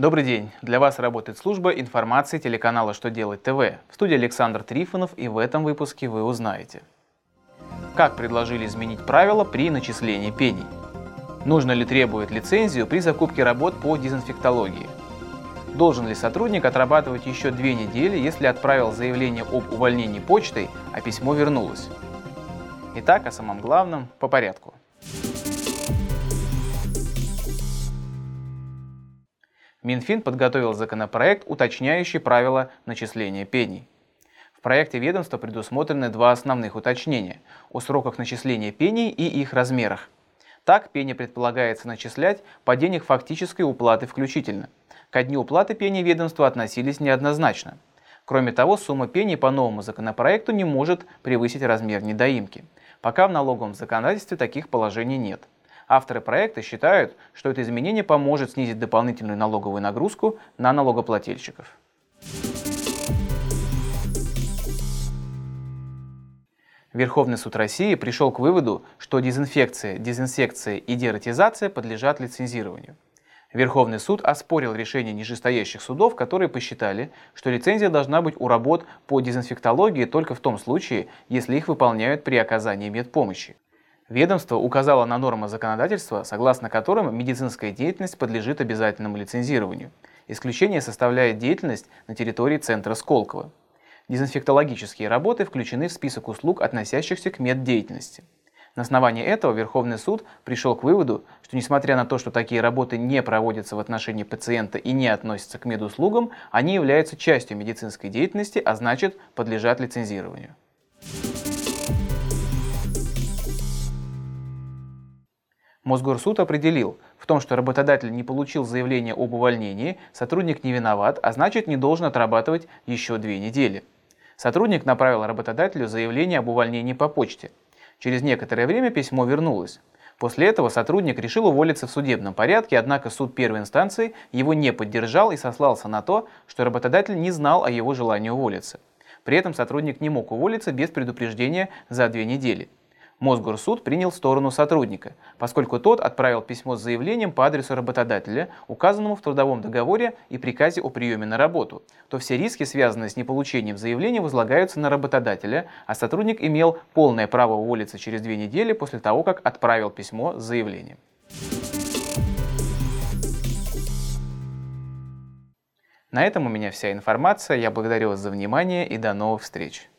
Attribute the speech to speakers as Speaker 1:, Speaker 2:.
Speaker 1: Добрый день! Для вас работает служба информации телеканала «Что делать ТВ». В студии Александр Трифонов и в этом выпуске вы узнаете. Как предложили изменить правила при начислении пений? Нужно ли требовать лицензию при закупке работ по дезинфектологии? Должен ли сотрудник отрабатывать еще две недели, если отправил заявление об увольнении почтой, а письмо вернулось? Итак, о самом главном по порядку. Минфин подготовил законопроект, уточняющий правила начисления пений. В проекте ведомства предусмотрены два основных уточнения о сроках начисления пений и их размерах. Так, пени предполагается начислять по день их фактической уплаты включительно. Ко дню уплаты пени ведомства относились неоднозначно. Кроме того, сумма пени по новому законопроекту не может превысить размер недоимки. Пока в налоговом законодательстве таких положений нет. Авторы проекта считают, что это изменение поможет снизить дополнительную налоговую нагрузку на налогоплательщиков. Верховный суд России пришел к выводу, что дезинфекция, дезинсекция и дератизация подлежат лицензированию. Верховный суд оспорил решение нижестоящих судов, которые посчитали, что лицензия должна быть у работ по дезинфектологии только в том случае, если их выполняют при оказании медпомощи. Ведомство указало на нормы законодательства, согласно которым медицинская деятельность подлежит обязательному лицензированию. Исключение составляет деятельность на территории центра Сколково. Дезинфектологические работы включены в список услуг, относящихся к меддеятельности. На основании этого Верховный суд пришел к выводу, что несмотря на то, что такие работы не проводятся в отношении пациента и не относятся к медуслугам, они являются частью медицинской деятельности, а значит подлежат лицензированию. Мосгорсуд определил, в том, что работодатель не получил заявление об увольнении, сотрудник не виноват, а значит не должен отрабатывать еще две недели. Сотрудник направил работодателю заявление об увольнении по почте. Через некоторое время письмо вернулось. После этого сотрудник решил уволиться в судебном порядке, однако суд первой инстанции его не поддержал и сослался на то, что работодатель не знал о его желании уволиться. При этом сотрудник не мог уволиться без предупреждения за две недели. Мосгорсуд принял сторону сотрудника, поскольку тот отправил письмо с заявлением по адресу работодателя, указанному в трудовом договоре и приказе о приеме на работу, то все риски, связанные с неполучением заявления, возлагаются на работодателя, а сотрудник имел полное право уволиться через две недели после того, как отправил письмо с заявлением. На этом у меня вся информация. Я благодарю вас за внимание и до новых встреч.